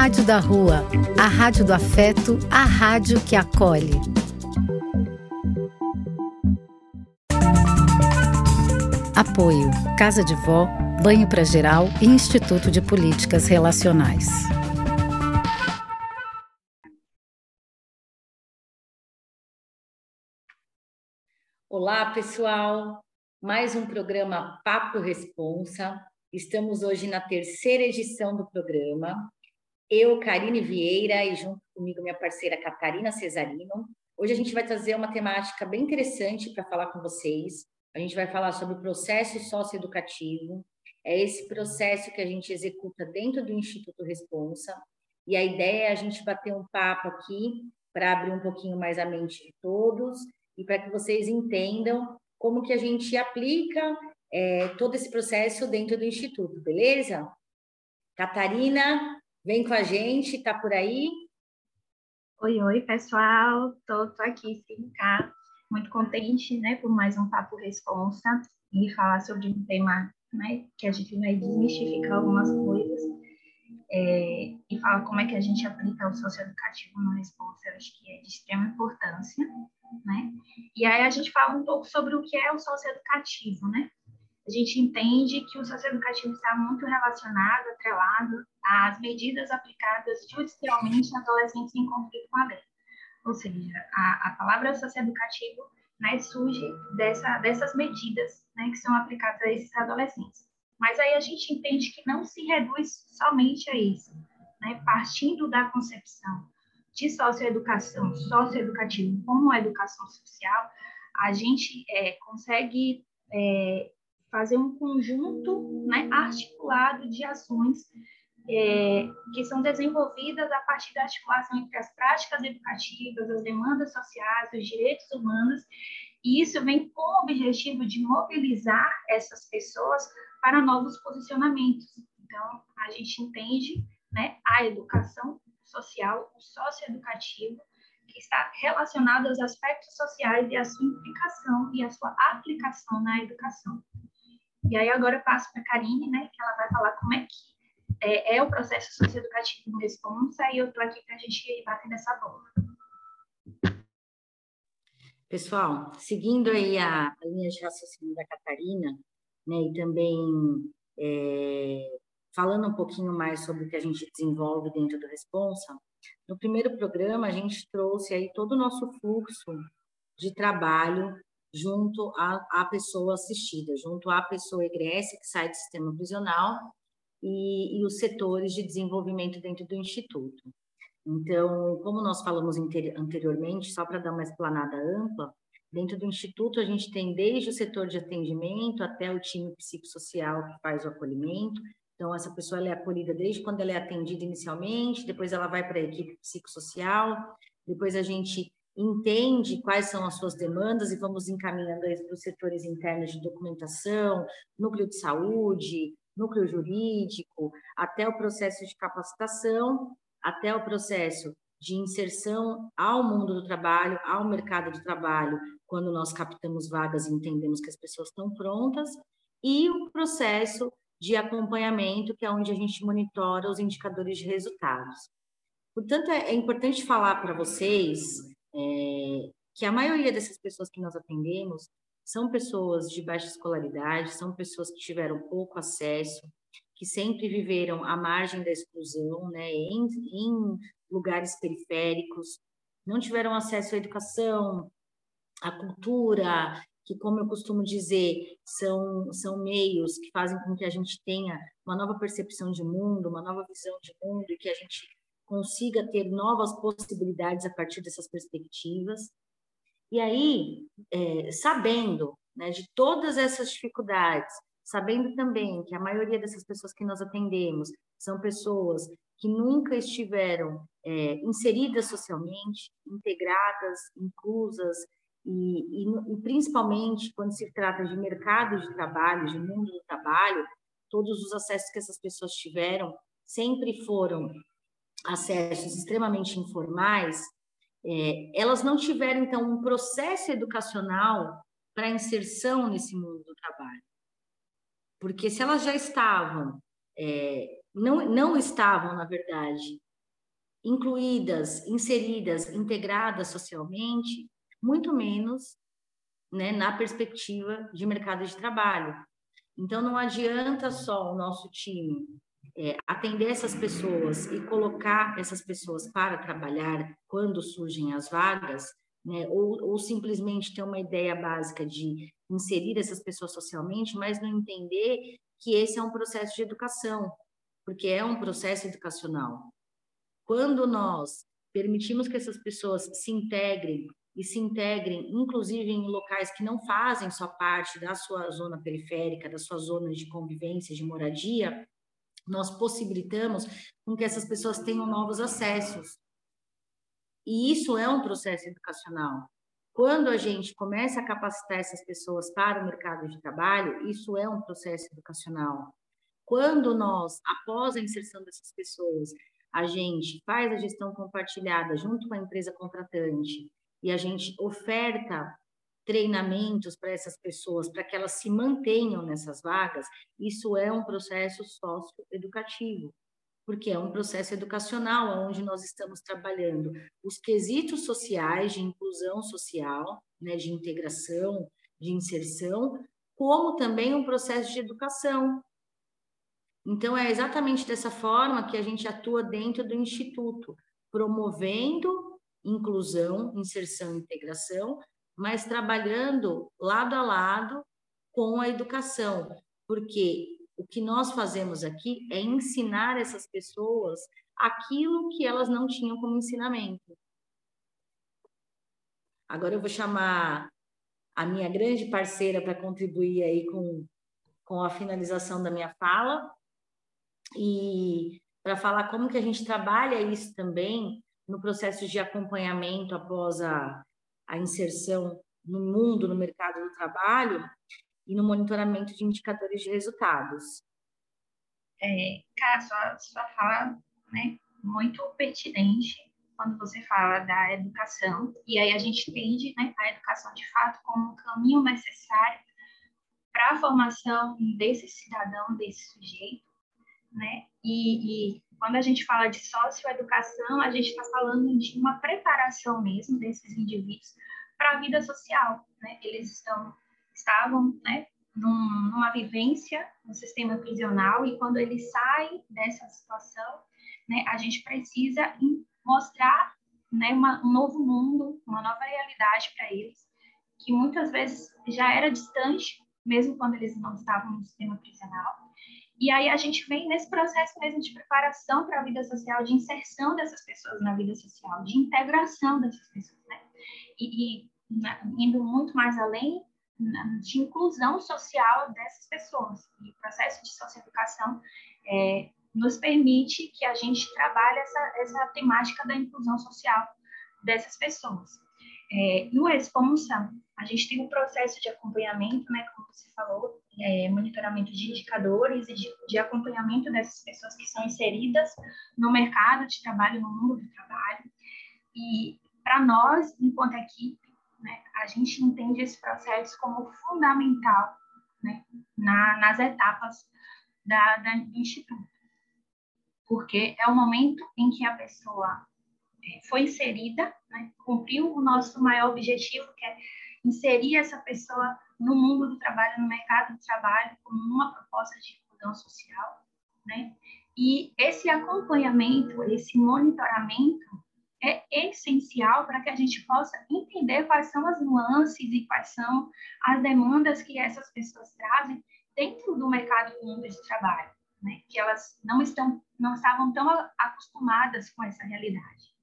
Rádio da Rua, a rádio do afeto, a rádio que acolhe. Apoio: Casa de Vó, Banho para Geral e Instituto de Políticas Relacionais. Olá, pessoal. Mais um programa Papo Responsa. Estamos hoje na terceira edição do programa. Eu, Karine Vieira, e junto comigo minha parceira Catarina Cesarino. Hoje a gente vai trazer uma temática bem interessante para falar com vocês. A gente vai falar sobre o processo socioeducativo. É esse processo que a gente executa dentro do Instituto Responsa. E a ideia é a gente bater um papo aqui para abrir um pouquinho mais a mente de todos e para que vocês entendam como que a gente aplica é, todo esse processo dentro do Instituto, beleza? Catarina, vem com a gente, tá por aí? Oi, oi, pessoal, tô, tô aqui, sim, cá, muito contente, né, por mais um Papo Responsa e falar sobre um tema, né, que a gente vai desmistificar algumas coisas é, e falar como é que a gente aplica o socioeducativo no Responsa, eu acho que é de extrema importância, né, e aí a gente fala um pouco sobre o que é o socioeducativo, né, a gente entende que o socioeducativo está muito relacionado, atrelado às medidas aplicadas judicialmente a adolescentes em conflito com a lei. Ou seja, a, a palavra socioeducativo né, surge dessa, dessas medidas né, que são aplicadas a esses adolescentes. Mas aí a gente entende que não se reduz somente a isso. Né, partindo da concepção de socioeducação, socioeducativo como educação social, a gente é, consegue é, fazer um conjunto né, articulado de ações é, que são desenvolvidas a partir da articulação entre as práticas educativas, as demandas sociais, os direitos humanos, e isso vem com o objetivo de mobilizar essas pessoas para novos posicionamentos. Então, a gente entende né, a educação social, o socioeducativo, que está relacionado aos aspectos sociais e a sua implicação e a sua aplicação na educação. E aí agora eu passo para a Karine, né, que ela vai falar como é que é, é o processo socioeducativo no Responsa, e eu estou aqui para a gente bater nessa bola. Pessoal, seguindo aí a, a, linha de raciocínio da Catarina, né, e também é, falando um pouquinho mais sobre o que a gente desenvolve dentro do Responsa, no primeiro programa a gente trouxe aí todo o nosso fluxo de trabalho junto à, pessoa assistida, junto à pessoa egressa que sai do sistema prisional e, e os setores de desenvolvimento dentro do Instituto. Então, como nós falamos anteriormente, só para dar uma explanada ampla, dentro do Instituto a gente tem desde o setor de atendimento até o time psicossocial que faz o acolhimento. Então, essa pessoa é acolhida desde quando ela é atendida inicialmente, depois ela vai para a equipe psicossocial, depois a gente entende quais são as suas demandas e vamos encaminhando para os setores internos de documentação, núcleo de saúde, núcleo jurídico, até o processo de capacitação, até o processo de inserção ao mundo do trabalho, ao mercado de trabalho, quando nós captamos vagas e entendemos que as pessoas estão prontas, e o processo de acompanhamento, que é onde a gente monitora os indicadores de resultados. Portanto, é, é importante falar para vocês é, que a maioria dessas pessoas que nós atendemos são pessoas de baixa escolaridade, são pessoas que tiveram pouco acesso, que sempre viveram à margem da exclusão, né, em, em lugares periféricos, não tiveram acesso à educação, à cultura, que, como eu costumo dizer, são, são meios que fazem com que a gente tenha uma nova percepção de mundo, uma nova visão de mundo, e que a gente consiga ter novas possibilidades a partir dessas perspectivas. E aí, é, sabendo né, de todas essas dificuldades, sabendo também que a maioria dessas pessoas que nós atendemos são pessoas que nunca estiveram é, inseridas socialmente, integradas, inclusas, e, e, e, principalmente quando se trata de mercado de trabalho, de mundo do trabalho, todos os acessos que essas pessoas tiveram sempre foram acessos extremamente informais, é, elas não tiveram, então, um processo educacional para inserção nesse mundo do trabalho. Porque se elas já estavam, é, não, não estavam, na verdade, incluídas, inseridas, integradas socialmente, muito menos né, na perspectiva de mercado de trabalho. Então, não adianta só o nosso time é, atender essas pessoas e colocar essas pessoas para trabalhar quando surgem as vagas, né, ou, ou simplesmente ter uma ideia básica de inserir essas pessoas socialmente, mas não entender que esse é um processo de educação, porque é um processo educacional. Quando nós permitimos que essas pessoas se integrem e se integrem, inclusive em locais que não fazem só parte da sua zona periférica, da sua zona de convivência, de moradia, nós possibilitamos com que essas pessoas tenham novos acessos. E isso é um processo educacional. Quando a gente começa a capacitar essas pessoas para o mercado de trabalho, isso é um processo educacional. Quando nós, após a inserção dessas pessoas, a gente faz a gestão compartilhada junto com a empresa contratante, e a gente oferta treinamentos para essas pessoas, para que elas se mantenham nessas vagas, isso é um processo socioeducativo, porque é um processo educacional onde nós estamos trabalhando os quesitos sociais de inclusão social, né, de integração, de inserção, como também um processo de educação. Então, é exatamente dessa forma que a gente atua dentro do Instituto, promovendo inclusão, inserção e integração, mas trabalhando lado a lado com a educação, porque o que nós fazemos aqui é ensinar essas pessoas aquilo que elas não tinham como ensinamento. Agora eu vou chamar a minha grande parceira para contribuir aí com, com a finalização da minha fala e para falar como que a gente trabalha isso também no processo de acompanhamento após a, a inserção no mundo, no mercado do trabalho e no monitoramento de indicadores de resultados. É, cara, sua, sua fala né, muito pertinente quando você fala da educação, e aí a gente entende né, a educação de fato como um caminho necessário para a formação desse cidadão, desse sujeito, né? E, e quando a gente fala de socioeducação, a gente está falando de uma preparação mesmo desses indivíduos para a vida social. Né? Eles estão, estavam né, num, numa vivência no sistema prisional e quando eles saem dessa situação, né, a gente precisa mostrar né, uma, um novo mundo, uma nova realidade para eles, que muitas vezes já era distante, mesmo quando eles não estavam no sistema prisional. E aí a gente vem nesse processo mesmo de preparação para a vida social, de inserção dessas pessoas na vida social, de integração dessas pessoas, né? E, e na, indo muito mais além de inclusão social dessas pessoas. E o processo de socioeducação é, nos permite que a gente trabalhe essa, essa temática da inclusão social dessas pessoas. É, no Responsa, a gente tem um processo de acompanhamento, né, como você falou, é, monitoramento de indicadores e de, de, acompanhamento dessas pessoas que são inseridas no mercado de trabalho, no mundo do trabalho. E para nós, enquanto equipe, né, a gente entende esse processo como fundamental né, na, nas etapas da, da, Instituto. Porque é o momento em que a pessoa foi inserida, né, cumpriu o nosso maior objetivo, que é inserir essa pessoa no mundo do trabalho, no mercado do trabalho, como uma proposta de inclusão social, né? E esse acompanhamento, esse monitoramento é essencial para que a gente possa entender quais são as nuances e quais são as demandas que essas pessoas trazem dentro do mercado do mundo de trabalho, né? Que elas não estão, não estavam tão acostumadas com essa realidade.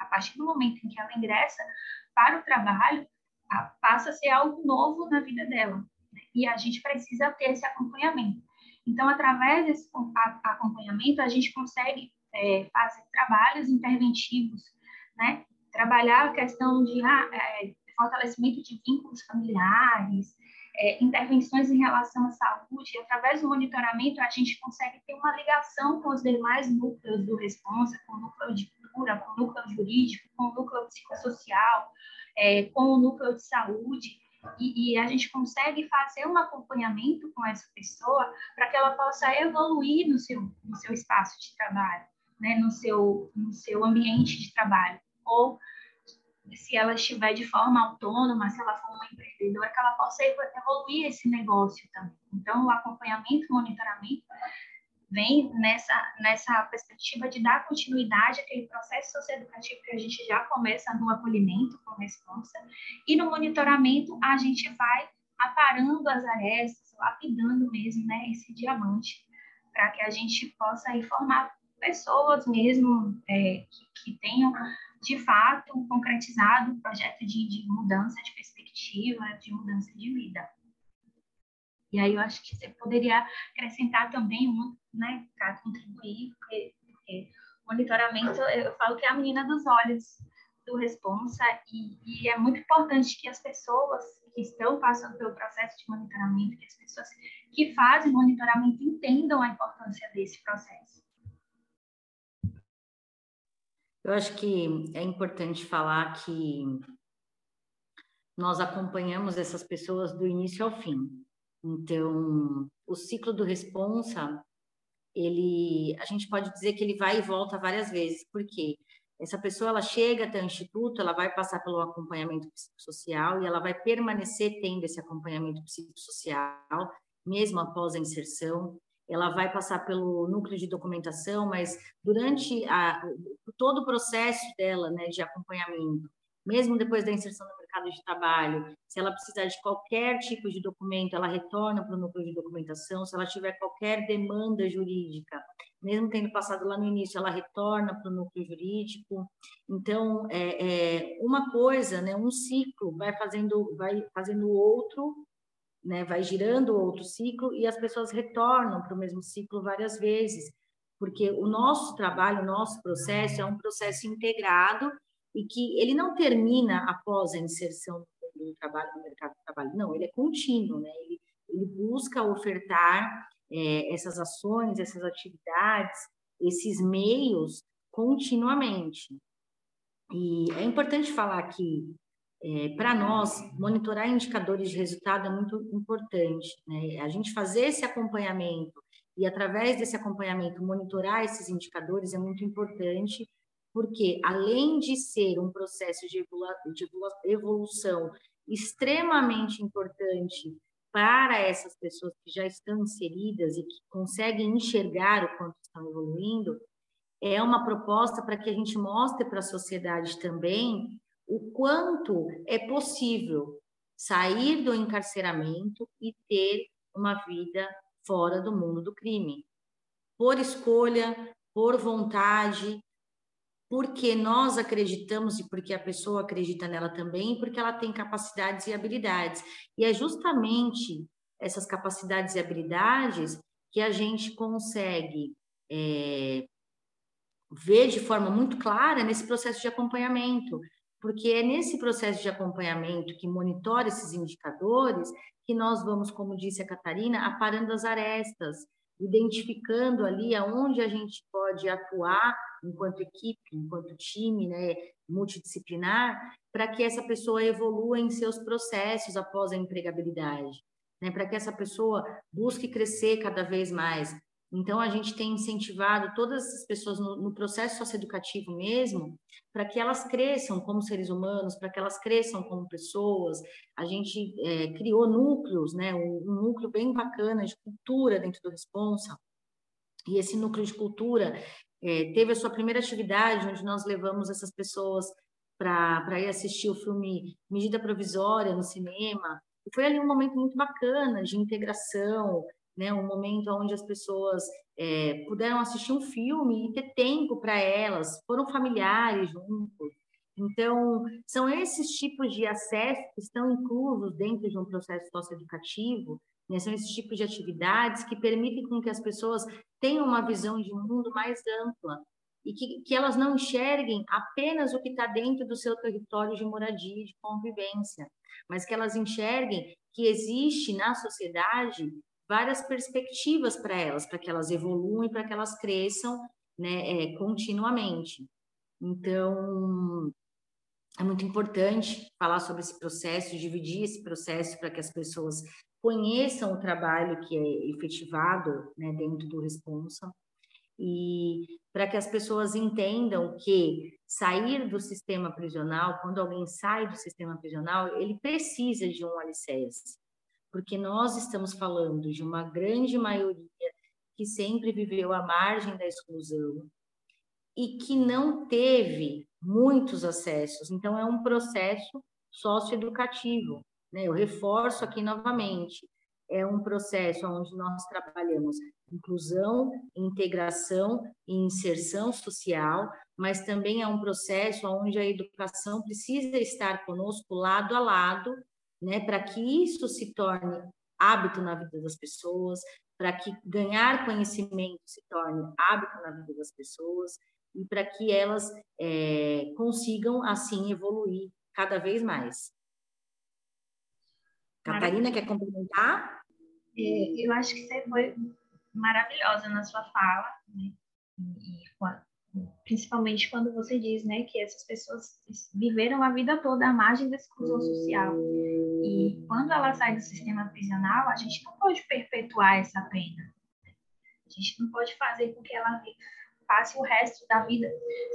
A partir do momento em que ela ingressa para o trabalho, passa a ser algo novo na vida dela. Né? E a gente precisa ter esse acompanhamento. Então, através desse acompanhamento, a gente consegue é, fazer trabalhos interventivos, né? Trabalhar a questão de ah, é, fortalecimento de vínculos familiares, é, intervenções em relação à saúde. Através do monitoramento, a gente consegue ter uma ligação com os demais núcleos do responsa, com o núcleo de cultura, com o núcleo jurídico, com o núcleo psicossocial, é, com o núcleo de saúde, e, e, a gente consegue fazer um acompanhamento com essa pessoa para que ela possa evoluir no seu, no seu espaço de trabalho, né, no, seu, no seu ambiente de trabalho, ou se ela estiver de forma autônoma, se ela for uma empreendedora, que ela possa evoluir esse negócio também. Então, o acompanhamento, o monitoramento vem nessa, nessa perspectiva de dar continuidade àquele processo socioeducativo que a gente já começa no acolhimento com resposta, e no monitoramento a gente vai aparando as arestas, lapidando mesmo né, esse diamante, para que a gente possa informar pessoas mesmo é, que, que, tenham de fato concretizado o projeto de, de mudança de perspectiva, de mudança de vida. E aí eu acho que você poderia acrescentar também um, né, para contribuir, porque, porque monitoramento, eu falo que é a menina dos olhos do responsa e, e, é muito importante que as pessoas que estão passando pelo processo de monitoramento, que as pessoas que fazem monitoramento entendam a importância desse processo. Eu acho que é importante falar que nós acompanhamos essas pessoas do início ao fim. Então, o ciclo do responsa, ele, a gente pode dizer que ele vai e volta várias vezes, porque essa pessoa ela chega até o instituto, ela vai passar pelo acompanhamento psicossocial e ela vai permanecer tendo esse acompanhamento psicossocial mesmo após a inserção. Ela vai passar pelo núcleo de documentação, mas durante a, todo o processo dela, né, de acompanhamento, mesmo depois da inserção no mercado de trabalho, se ela precisar de qualquer tipo de documento, ela retorna para o núcleo de documentação, se ela tiver qualquer demanda jurídica, mesmo tendo passado lá no início, ela retorna para o núcleo jurídico. Então, é, é, uma coisa, né, um ciclo vai fazendo, vai fazendo outro, né, vai girando outro ciclo e as pessoas retornam para o mesmo ciclo várias vezes, porque o nosso trabalho, o nosso processo é um processo integrado e que ele não termina após a inserção do trabalho no mercado de trabalho, não, ele é contínuo, né? Ele, ele busca ofertar é, essas ações, essas atividades, esses meios continuamente. E é importante falar que, é, para nós, monitorar indicadores de resultado é muito importante. Né? A gente fazer esse acompanhamento e, através desse acompanhamento, monitorar esses indicadores é muito importante porque além de ser um processo de, evolução extremamente importante para essas pessoas que já estão inseridas e que conseguem enxergar o quanto estão evoluindo, é uma proposta para que a gente mostre para a sociedade também o quanto é possível sair do encarceramento e ter uma vida fora do mundo do crime, por escolha, por vontade, porque nós acreditamos e porque a pessoa acredita nela também, porque ela tem capacidades e habilidades. E é justamente essas capacidades e habilidades que a gente consegue é, ver de forma muito clara nesse processo de acompanhamento, porque é nesse processo de acompanhamento que monitora esses indicadores que nós vamos, como disse a Catarina, aparando as arestas, identificando ali aonde a gente pode atuar enquanto equipe, enquanto time, né, multidisciplinar, para que essa pessoa evolua em seus processos após a empregabilidade, né, para que essa pessoa busque crescer cada vez mais. Então, a gente tem incentivado todas as pessoas no, no processo socioeducativo mesmo, para que elas cresçam como seres humanos, para que elas cresçam como pessoas. A gente é, criou núcleos, né, um, um núcleo bem bacana de cultura dentro do Responsa, e esse núcleo de cultura é, teve a sua primeira atividade, onde nós levamos essas pessoas para ir assistir o filme Medida Provisória no cinema. E foi ali um momento muito bacana de integração, né? um momento onde as pessoas é, puderam assistir um filme e ter tempo para elas, foram familiares juntos. Então, são esses tipos de acesso que estão inclusos dentro de um processo socioeducativo né? São esses tipos de atividades que permitem com que as pessoas tenham uma visão de mundo mais ampla e que, que elas não enxerguem apenas o que está dentro do seu território de moradia de convivência, mas que elas enxerguem que existe na sociedade várias perspectivas para elas, para que elas evoluam e para que elas cresçam né, é, continuamente. Então, é muito importante falar sobre esse processo, dividir esse processo para que as pessoas conheçam o trabalho que é efetivado né, dentro do Responsa. e para que as pessoas entendam que sair do sistema prisional, quando alguém sai do sistema prisional, ele precisa de um alicerce, porque nós estamos falando de uma grande maioria que sempre viveu à margem da exclusão e que não teve muitos acessos. Então, é um processo socioeducativo. Né? Eu reforço aqui novamente: é um processo onde nós trabalhamos inclusão, integração e inserção social, mas também é um processo onde a educação precisa estar conosco lado a lado, né, para que isso se torne hábito na vida das pessoas, para que ganhar conhecimento se torne hábito na vida das pessoas e para que elas é, consigam assim evoluir cada vez mais. Catarina, quer complementar? É, eu acho que você foi maravilhosa na sua fala, né? E, e, principalmente quando você diz, né, que essas pessoas viveram a vida toda à margem da exclusão social. E quando ela sai do sistema prisional, a gente não pode perpetuar essa pena. A gente não pode fazer com que ela passe o resto da vida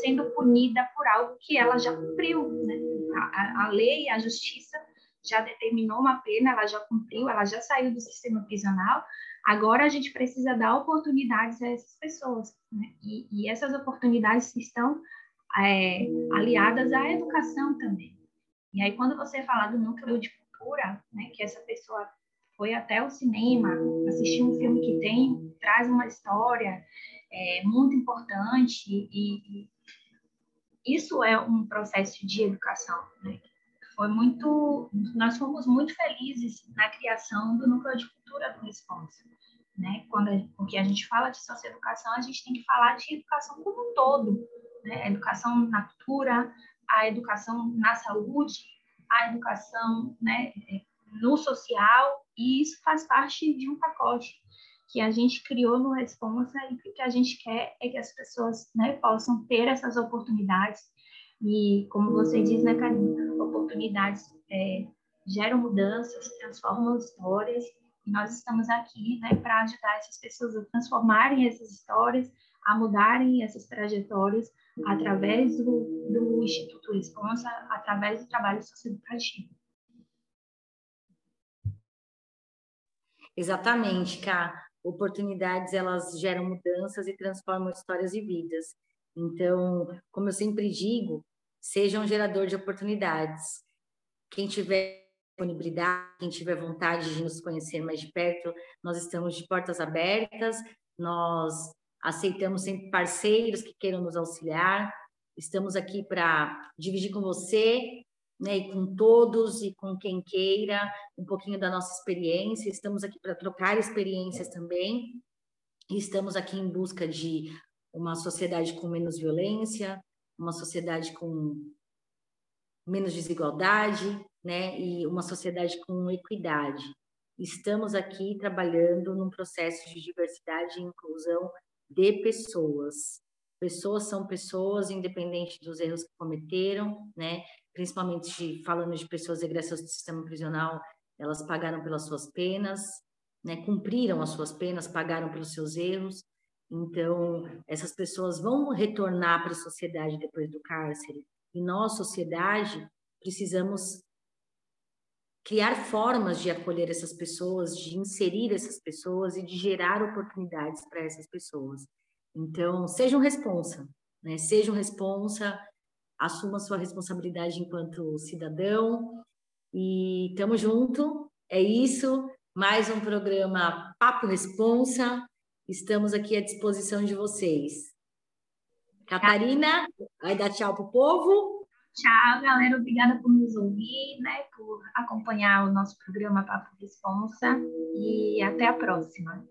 sendo punida por algo que ela já cumpriu. Né? A, a, lei, a justiça já determinou uma pena, ela já cumpriu, ela já saiu do sistema prisional, Agora a gente precisa dar oportunidades a essas pessoas, né? e, e, essas oportunidades estão é, aliadas à educação também. E aí quando você fala do núcleo de cultura, né, que essa pessoa foi até o cinema, assistiu um filme que tem traz uma história é, muito importante e, e, isso é um processo de educação, né? Foi muito, nós fomos muito felizes na criação do núcleo de cultura do Responsa. Né? Quando a, porque a gente fala de socioeducação, a gente tem que falar de educação como um todo, né? A educação na cultura, a educação na saúde, a educação né, no social, e isso faz parte de um pacote que a gente criou no Responsa e que que a gente quer é que as pessoas né, possam ter essas oportunidades e, como você diz, né, Karina, oportunidades é, geram mudanças, transformam histórias e nós estamos aqui né, para ajudar essas pessoas a transformarem essas histórias, a mudarem essas trajetórias através do, do Instituto Responsa, através do trabalho socioeducativo. Exatamente, Cá. Oportunidades, elas geram mudanças e transformam histórias e vidas. Então, como eu sempre digo, seja um gerador de oportunidades. Quem tiver disponibilidade, quem tiver vontade de nos conhecer mais de perto, nós estamos de portas abertas, nós aceitamos sempre parceiros que queiram nos auxiliar, estamos aqui para dividir com você, né, e com todos e com quem queira um pouquinho da nossa experiência, estamos aqui para trocar experiências também, e estamos aqui em busca de uma sociedade com menos violência, uma sociedade com menos desigualdade, né, e uma sociedade com equidade. Estamos aqui trabalhando num processo de diversidade e inclusão de pessoas. Pessoas são pessoas, independente dos erros que cometeram, né? Principalmente de, falando de pessoas egressas do sistema prisional, elas pagaram pelas suas penas, né? Cumpriram as suas penas, pagaram pelos seus erros. Então, essas pessoas vão retornar para a sociedade depois do cárcere. E nós, sociedade, precisamos criar formas de acolher essas pessoas, de inserir essas pessoas e de gerar oportunidades para essas pessoas. Então, seja um responsa, né? Seja um responsa, assuma sua responsabilidade enquanto cidadão e tamo junto. É isso, mais um programa Papo Responsa. Estamos aqui à disposição de vocês. Catarina, vai dar tchau pro povo. Tchau, galera. Obrigada por nos ouvir, né? Por acompanhar o nosso programa Papo Responsa. E até a próxima.